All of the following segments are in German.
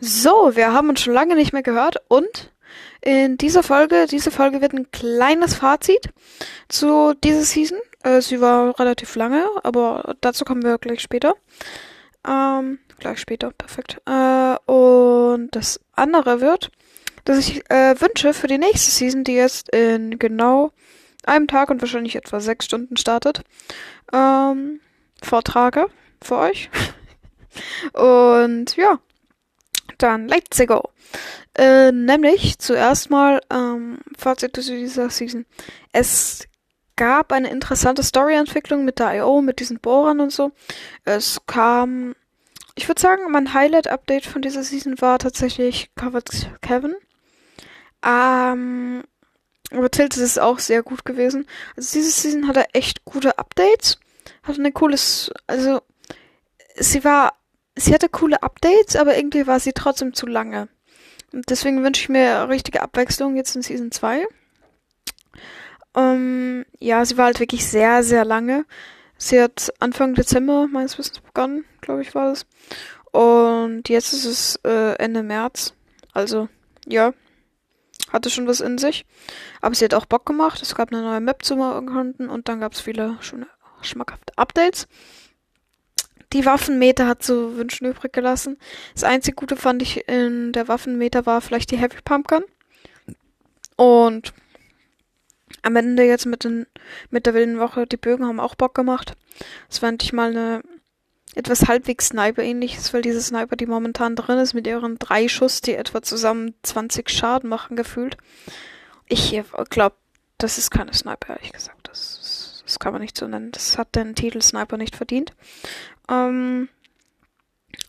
So, wir haben uns schon lange nicht mehr gehört und in dieser Folge, diese Folge wird ein kleines Fazit zu dieser Season. Äh, sie war relativ lange, aber dazu kommen wir gleich später. Ähm, gleich später, perfekt. Äh, und das andere wird, dass ich äh, wünsche für die nächste Season, die jetzt in genau einem Tag und wahrscheinlich etwa sechs Stunden startet, ähm, vortrage für euch. und ja, dann let's go. Äh, nämlich zuerst mal ähm, Fazit zu dieser Season. Es gab eine interessante Storyentwicklung mit der I.O., mit diesen Bohrern und so. Es kam, ich würde sagen, mein Highlight-Update von dieser Season war tatsächlich Covered Kevin. Ähm, aber Tilted ist auch sehr gut gewesen. Also diese Season hatte echt gute Updates. Hatte eine cooles, also sie war, sie hatte coole Updates, aber irgendwie war sie trotzdem zu lange. Und deswegen wünsche ich mir richtige Abwechslung jetzt in Season 2. Ähm, ja, sie war halt wirklich sehr, sehr lange. Sie hat Anfang Dezember meines Wissens begonnen, glaube ich, war das. Und jetzt ist es äh, Ende März. Also, ja, hatte schon was in sich. Aber sie hat auch Bock gemacht. Es gab eine neue Map zu erkunden und dann gab es viele schöne, schmackhafte Updates. Die Waffenmeter hat zu wünschen übrig gelassen. Das einzige Gute fand ich in der Waffenmeter war vielleicht die Heavy Pumpgun. Und am Ende jetzt mit, den, mit der wilden Woche, die Bögen haben auch Bock gemacht. Das fand ich mal eine etwas halbwegs Sniper-ähnliches, weil diese Sniper, die momentan drin ist, mit ihren drei Schuss, die etwa zusammen 20 Schaden machen, gefühlt. Ich glaube, das ist keine Sniper, ehrlich gesagt. Das, kann man nicht so nennen. Das hat den Titel Sniper nicht verdient. Ähm,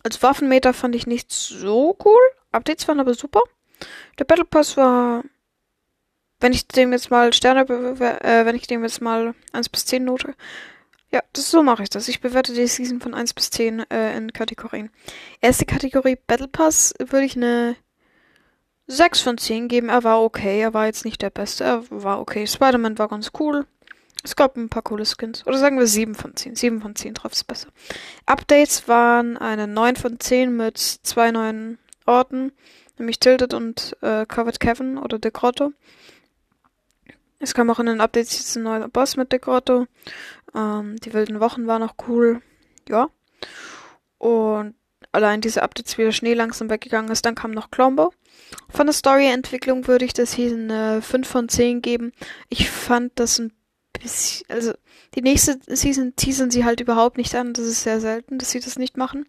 als Waffenmeter fand ich nicht so cool. Updates waren aber super. Der Battle Pass war, wenn ich dem jetzt mal Sterne, äh, wenn ich dem jetzt mal 1 bis 10 Note, ja, das, so mache ich das. Ich bewerte die Season von 1 bis 10 äh, in Kategorien. Erste Kategorie Battle Pass würde ich eine 6 von 10 geben. Er war okay, er war jetzt nicht der Beste, er war okay. Spider-Man war ganz cool. Es gab ein paar coole Skins. Oder sagen wir 7 von 10. 7 von 10 trifft es besser. Updates waren eine 9 von 10 mit zwei neuen Orten, nämlich Tilted und äh, Covered Kevin oder De Grotto. Es kam auch in den Updates jetzt ein neuer Boss mit De Grotto. Ähm, die wilden Wochen waren auch cool. Ja. Und allein diese Updates, wie der Schnee langsam weggegangen ist, dann kam noch Clombo. Von der Story-Entwicklung würde ich das hier eine 5 von 10 geben. Ich fand das ein also die nächste Season teasern sie halt überhaupt nicht an. Das ist sehr selten, dass sie das nicht machen.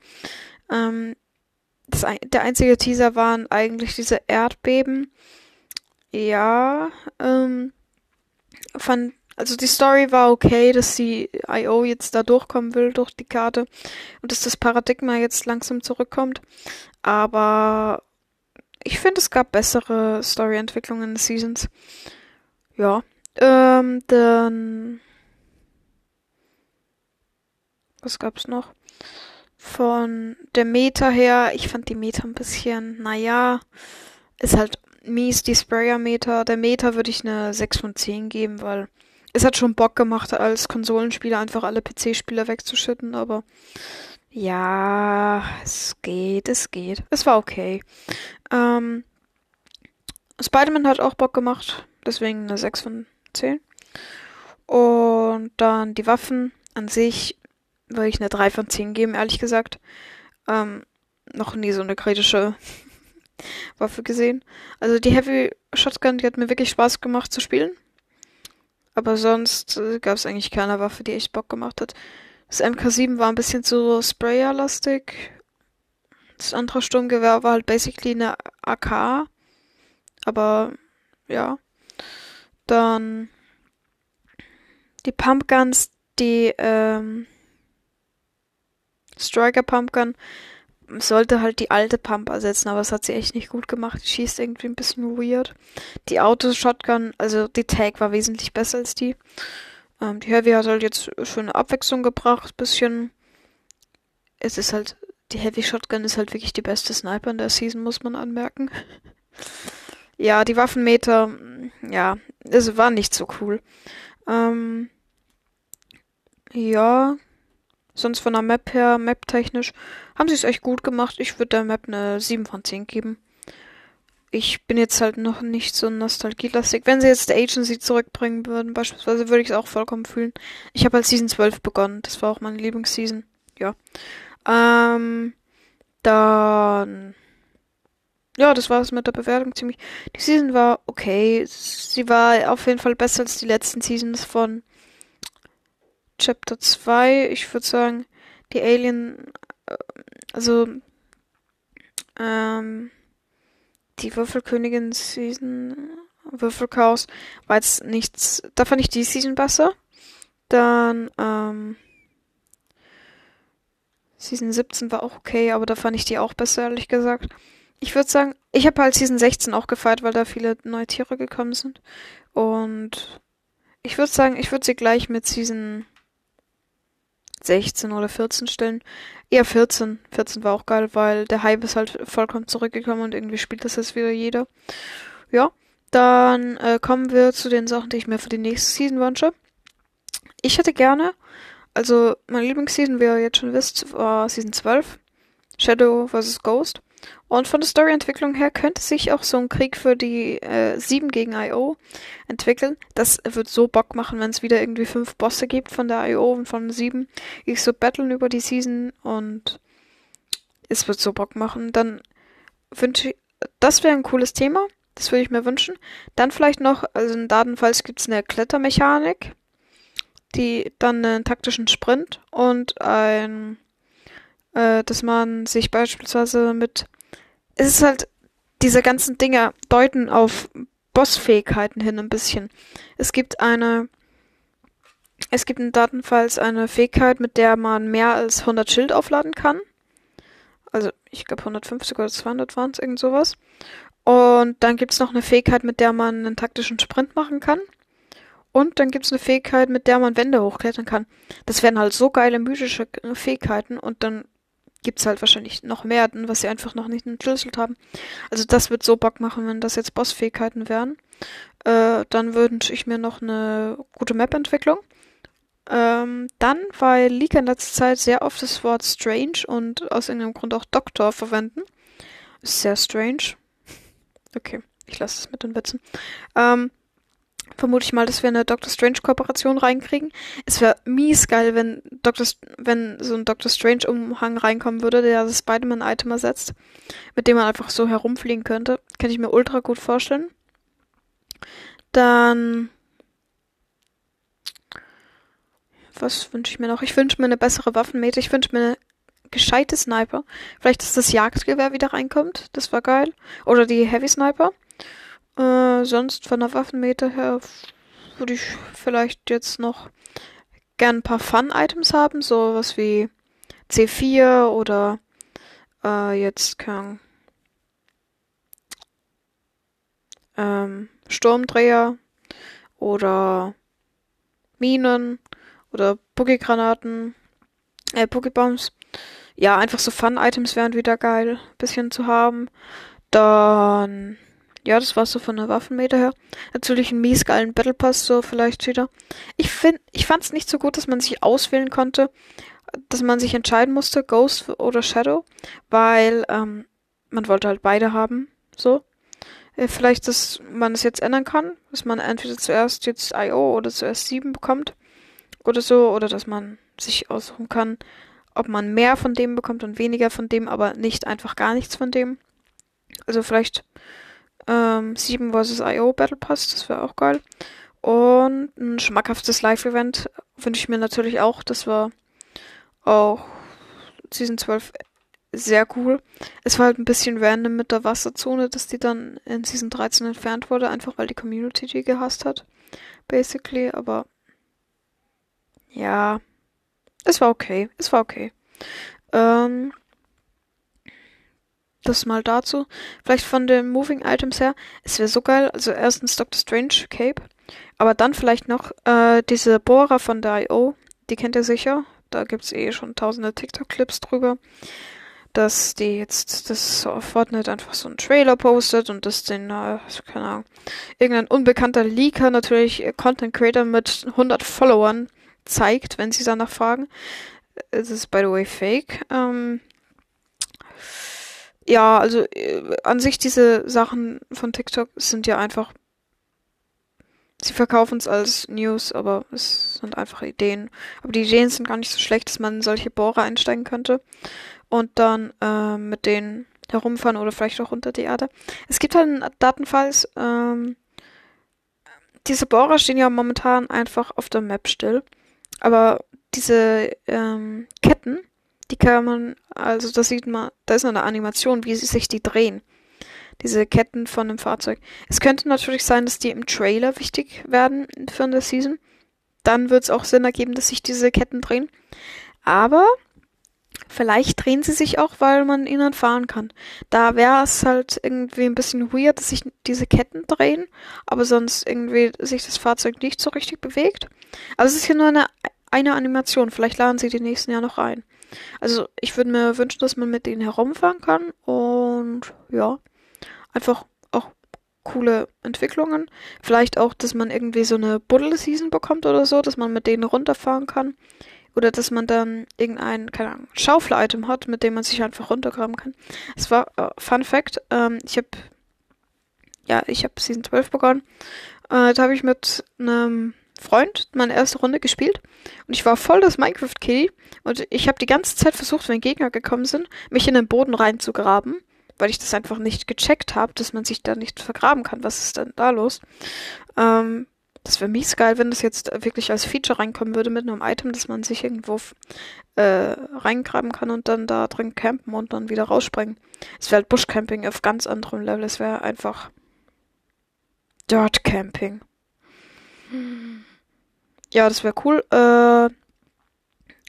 Ähm, das, der einzige Teaser waren eigentlich diese Erdbeben. Ja, ähm, fand, also die Story war okay, dass die IO jetzt da durchkommen will durch die Karte und dass das Paradigma jetzt langsam zurückkommt. Aber ich finde, es gab bessere Storyentwicklungen in Seasons. Ja. Ähm, dann. Was gab's noch? Von der Meta her, ich fand die Meta ein bisschen, naja, ist halt mies, die Sprayer-Meter. Der Meta würde ich eine 6 von 10 geben, weil es hat schon Bock gemacht, als Konsolenspieler einfach alle PC-Spieler wegzuschütten, aber ja, es geht, es geht. Es war okay. Ähm, Spider-Man hat auch Bock gemacht, deswegen eine 6 von 10. Und dann die Waffen an sich würde ich eine 3 von 10 geben, ehrlich gesagt. Ähm, noch nie so eine kritische Waffe gesehen. Also die Heavy Shotgun, die hat mir wirklich Spaß gemacht zu spielen. Aber sonst äh, gab es eigentlich keine Waffe, die echt Bock gemacht hat. Das MK7 war ein bisschen zu Sprayer-lastig. Das andere Sturmgewehr war halt basically eine AK. Aber ja. Dann die Pumpguns, die ähm, Striker Pumpgun sollte halt die alte Pump ersetzen, aber das hat sie echt nicht gut gemacht. Die schießt irgendwie ein bisschen weird. Die Auto-Shotgun, also die Tag war wesentlich besser als die. Ähm, die Heavy hat halt jetzt schöne Abwechslung gebracht, bisschen. Es ist halt, die Heavy Shotgun ist halt wirklich die beste Sniper in der Season, muss man anmerken. ja, die Waffenmeter, ja, es war nicht so cool. Ähm, ja, sonst von der Map her, Map-technisch, haben sie es echt gut gemacht. Ich würde der Map eine 7 von 10 geben. Ich bin jetzt halt noch nicht so nostalgielastig. Wenn sie jetzt der Agency zurückbringen würden, beispielsweise, würde ich es auch vollkommen fühlen. Ich habe halt Season 12 begonnen. Das war auch meine Lieblingsseason. Ja. Ähm, dann ja, das war es mit der Bewertung ziemlich. Die Season war okay. Sie war auf jeden Fall besser als die letzten Seasons von Chapter 2. Ich würde sagen, die Alien, äh, also, ähm, die Würfelkönigin Season, Würfelchaos war jetzt nichts, da fand ich die Season besser. Dann, ähm, Season 17 war auch okay, aber da fand ich die auch besser, ehrlich gesagt. Ich würde sagen, ich habe halt Season 16 auch gefeiert, weil da viele neue Tiere gekommen sind. Und ich würde sagen, ich würde sie gleich mit Season 16 oder 14 stellen. Eher 14. 14 war auch geil, weil der Hype ist halt vollkommen zurückgekommen und irgendwie spielt das jetzt wieder jeder. Ja, dann äh, kommen wir zu den Sachen, die ich mir für die nächste Season wünsche. Ich hätte gerne, also meine Lieblingsseason, wie ihr jetzt schon wisst, war Season 12. Shadow vs. Ghost. Und von der Storyentwicklung her könnte sich auch so ein Krieg für die äh, 7 gegen IO entwickeln. Das wird so Bock machen, wenn es wieder irgendwie fünf Bosse gibt von der IO und von 7. Ich so battlen über die Season und es wird so Bock machen. Dann wünsche ich, das wäre ein cooles Thema. Das würde ich mir wünschen. Dann vielleicht noch, also in Datenfalls gibt es eine Klettermechanik, die dann einen taktischen Sprint und ein, äh, dass man sich beispielsweise mit es ist halt, diese ganzen Dinge deuten auf Bossfähigkeiten hin ein bisschen. Es gibt eine, es gibt in Datenfalls eine Fähigkeit, mit der man mehr als 100 Schild aufladen kann. Also, ich glaube 150 oder 200 waren es, irgend sowas. Und dann gibt es noch eine Fähigkeit, mit der man einen taktischen Sprint machen kann. Und dann gibt es eine Fähigkeit, mit der man Wände hochklettern kann. Das wären halt so geile mythische Fähigkeiten und dann gibt's halt wahrscheinlich noch mehr, was sie einfach noch nicht entschlüsselt haben. Also das wird so Bock machen, wenn das jetzt Bossfähigkeiten wären. Äh, dann wünsche ich mir noch eine gute Map-Entwicklung. Ähm, dann, weil Leaker in letzter Zeit sehr oft das Wort Strange und aus irgendeinem Grund auch Doktor verwenden. Ist sehr strange. Okay, ich lasse es mit den Witzen. Ähm, vermute ich mal, dass wir eine Doctor Strange Kooperation reinkriegen. Es wäre mies geil, wenn Doctor, wenn so ein Doctor Strange Umhang reinkommen würde, der das Spider-Man Item ersetzt, mit dem man einfach so herumfliegen könnte. Kann ich mir ultra gut vorstellen. Dann, was wünsche ich mir noch? Ich wünsche mir eine bessere Waffenmeter. Ich wünsche mir eine gescheite Sniper. Vielleicht, dass das Jagdgewehr wieder reinkommt. Das war geil. Oder die Heavy Sniper. Äh, sonst von der Waffenmeter her würde ich vielleicht jetzt noch gern ein paar Fun-Items haben, so was wie C4 oder äh, jetzt kann ähm, Sturmdreher oder Minen oder Boogie-Granaten, äh, Boogie-Bombs. Ja, einfach so Fun-Items wären wieder geil, bisschen zu haben. Dann ja, das war so von der Waffenmeter her. Natürlich ein mies geilen Battle Pass, so vielleicht wieder. Ich find, ich fand's nicht so gut, dass man sich auswählen konnte, dass man sich entscheiden musste, Ghost oder Shadow, weil ähm, man wollte halt beide haben, so. Äh, vielleicht, dass man es jetzt ändern kann, dass man entweder zuerst jetzt IO oder zuerst 7 bekommt oder so, oder dass man sich aussuchen kann, ob man mehr von dem bekommt und weniger von dem, aber nicht einfach gar nichts von dem. Also vielleicht ähm, 7 vs. IO Battle Pass, das wäre auch geil. Und ein schmackhaftes Live-Event wünsche ich mir natürlich auch. Das war auch Season 12 sehr cool. Es war halt ein bisschen random mit der Wasserzone, dass die dann in Season 13 entfernt wurde, einfach weil die Community die gehasst hat. Basically, aber ja, es war okay. Es war okay. Ähm, das mal dazu. Vielleicht von den Moving Items her. Es wäre so geil. Also erstens Doctor Strange Cape. Aber dann vielleicht noch äh, diese Bohrer von der I.O. Die kennt ihr sicher. Da gibt's eh schon tausende TikTok-Clips drüber. Dass die jetzt das Fortnite einfach so einen Trailer postet und das den, äh, keine Ahnung, irgendein unbekannter Leaker natürlich Content Creator mit 100 Followern zeigt, wenn sie danach fragen. es ist by the way fake. Ähm, ja, also äh, an sich diese Sachen von TikTok sind ja einfach Sie verkaufen es als News, aber es sind einfach Ideen. Aber die Ideen sind gar nicht so schlecht, dass man in solche Bohrer einsteigen könnte und dann äh, mit denen herumfahren oder vielleicht auch unter die Erde. Es gibt halt einen Datenfalls, ähm, diese Bohrer stehen ja momentan einfach auf der Map still, aber diese ähm, Ketten, die kann man, also da sieht man, da ist eine Animation, wie sie sich die drehen diese Ketten von dem Fahrzeug. Es könnte natürlich sein, dass die im Trailer wichtig werden für eine Season. Dann wird es auch Sinn ergeben, dass sich diese Ketten drehen. Aber vielleicht drehen sie sich auch, weil man ihnen fahren kann. Da wäre es halt irgendwie ein bisschen weird, dass sich diese Ketten drehen, aber sonst irgendwie sich das Fahrzeug nicht so richtig bewegt. Aber es ist hier nur eine, eine Animation. Vielleicht laden sie die nächsten Jahr noch ein. Also ich würde mir wünschen, dass man mit denen herumfahren kann und ja einfach auch coole Entwicklungen. Vielleicht auch, dass man irgendwie so eine Buddle-Season bekommt oder so, dass man mit denen runterfahren kann. Oder dass man dann irgendein, keine Ahnung, Schaufel-Item hat, mit dem man sich einfach runtergraben kann. Es war, äh, Fun Fact, ähm, ich habe, ja, ich habe Season 12 begonnen. Äh, da habe ich mit einem Freund meine erste Runde gespielt und ich war voll das Minecraft-Kitty und ich habe die ganze Zeit versucht, wenn Gegner gekommen sind, mich in den Boden reinzugraben weil ich das einfach nicht gecheckt habe, dass man sich da nicht vergraben kann. Was ist denn da los? Ähm, das wäre mies geil, wenn das jetzt wirklich als Feature reinkommen würde mit einem Item, dass man sich irgendwo äh, reingraben kann und dann da drin campen und dann wieder rausspringen. Es wäre halt Bushcamping auf ganz anderem Level. Es wäre einfach Dirt Camping. Ja, das wäre cool. Äh,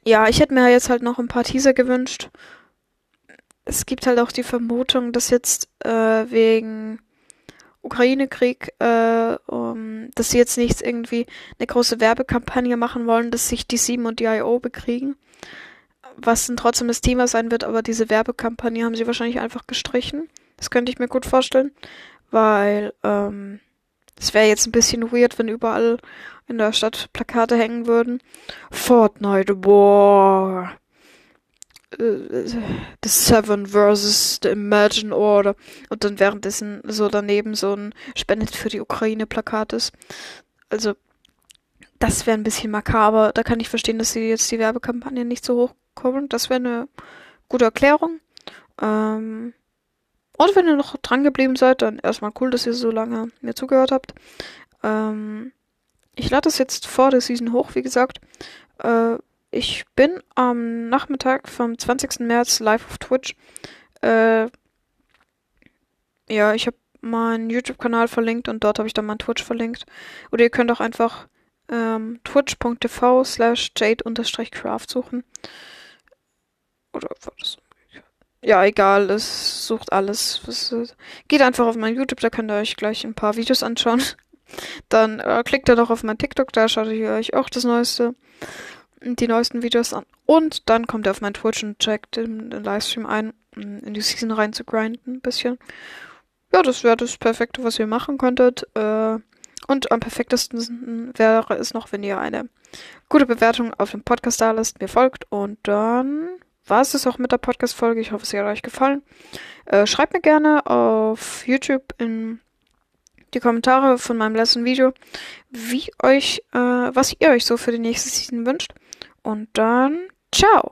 ja, ich hätte mir jetzt halt noch ein paar Teaser gewünscht es gibt halt auch die Vermutung, dass jetzt äh, wegen Ukraine-Krieg, äh, um, dass sie jetzt nicht irgendwie eine große Werbekampagne machen wollen, dass sich die 7 und die IO bekriegen. Was dann trotzdem das Thema sein wird, aber diese Werbekampagne haben sie wahrscheinlich einfach gestrichen. Das könnte ich mir gut vorstellen, weil ähm, es wäre jetzt ein bisschen weird, wenn überall in der Stadt Plakate hängen würden. Fortnite War The Seven versus The Imagine Order und dann währenddessen so daneben so ein Spendet für die Ukraine Plakat ist. Also, das wäre ein bisschen makaber. Da kann ich verstehen, dass sie jetzt die Werbekampagne nicht so hochkommen. Das wäre eine gute Erklärung. Ähm, und wenn ihr noch dran geblieben seid, dann erstmal cool, dass ihr so lange mir zugehört habt. Ähm, ich lade das jetzt vor der Season hoch, wie gesagt. Äh, ich bin am Nachmittag vom 20. März live auf Twitch. Äh, ja, ich habe meinen YouTube-Kanal verlinkt und dort habe ich dann meinen Twitch verlinkt. Oder ihr könnt auch einfach ähm, twitch.tv slash jade-craft suchen. Oder war das? Ja, egal, es sucht alles. Es, geht einfach auf mein YouTube, da könnt ihr euch gleich ein paar Videos anschauen. Dann äh, klickt ihr doch auf mein TikTok, da schaut ihr euch auch das Neueste die neuesten Videos an. Und dann kommt er auf mein Twitch und checkt den, den Livestream ein, in die Season rein zu grinden ein bisschen. Ja, das wäre das Perfekte, was ihr machen könntet. Äh, und am perfektesten wäre es noch, wenn ihr eine gute Bewertung auf dem Podcast da lasst, mir folgt. Und dann war es das auch mit der Podcast-Folge. Ich hoffe, es hat euch gefallen. Äh, schreibt mir gerne auf YouTube in die Kommentare von meinem letzten Video, wie euch, äh, was ihr euch so für die nächste Season wünscht. Und dann, ciao!